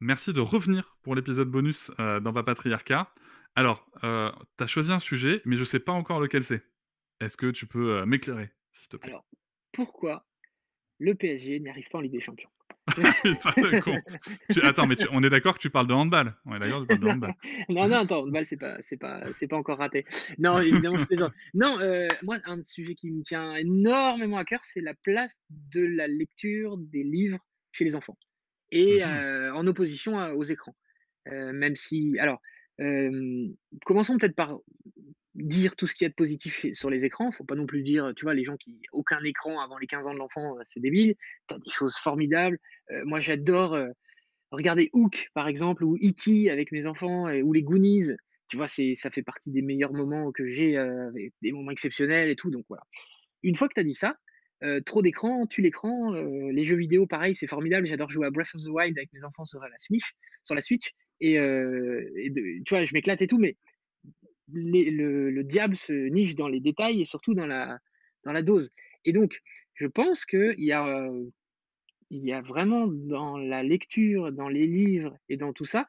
Merci de revenir pour l'épisode bonus euh, dans Papatriarcat. Alors, euh, tu as choisi un sujet, mais je ne sais pas encore lequel c'est. Est-ce que tu peux euh, m'éclairer, s'il te plaît? Alors, pourquoi le PSG n'y arrive pas en Ligue des Champions? Tu... Attends, mais on est d'accord que tu parles de handball. On est d'accord, tu parles de handball. non, non, attends, handball, c'est pas, c'est pas, c'est pas encore raté. Non, évidemment, je plaisante. Non, euh, moi, un sujet qui me tient énormément à cœur, c'est la place de la lecture des livres chez les enfants et mmh en opposition aux écrans. même si, alors, commençons peut-être par dire tout ce qu'il y a de positif sur les écrans. Faut pas non plus dire, tu vois, les gens qui aucun écran avant les 15 ans de l'enfant, c'est débile. Tu as des choses formidables. moi, j'adore regarder Hook, par exemple, ou E.T. avec mes enfants, ou les Goonies. Tu vois, c'est, ça fait partie des meilleurs moments que j'ai, des moments exceptionnels et tout. Donc voilà. Une fois que tu as dit ça, trop d'écran tue l'écran. les jeux vidéo, pareil, c'est formidable. J'adore jouer à Breath of the Wild avec mes enfants sur la Switch, sur la Switch. Et, tu vois, je m'éclate et tout, mais le, diable se niche dans les détails et surtout dans la, dans la dose. Et donc, je pense qu'il y a, y a vraiment dans la lecture, dans les livres et dans tout ça,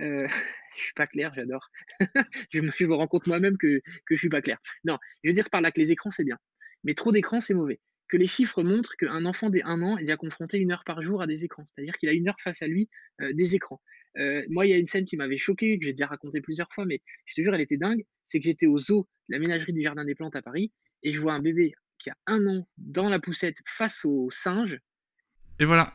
euh, je suis pas clair, j'adore. je, me, je, rends compte moi-même que, que je suis pas clair. Non, je veux dire par là que les écrans, c'est bien. Mais trop d'écrans, c'est mauvais que les chiffres montrent qu'un enfant dès un an est déjà confronté une heure par jour à des écrans. C'est-à-dire qu'il a une heure face à lui euh, des écrans. Euh, moi, il y a une scène qui m'avait choqué, que j'ai déjà raconté plusieurs fois, mais je te jure, elle était dingue. C'est que j'étais au zoo, la ménagerie du Jardin des Plantes à Paris, et je vois un bébé qui a un an dans la poussette face aux singes. Et voilà,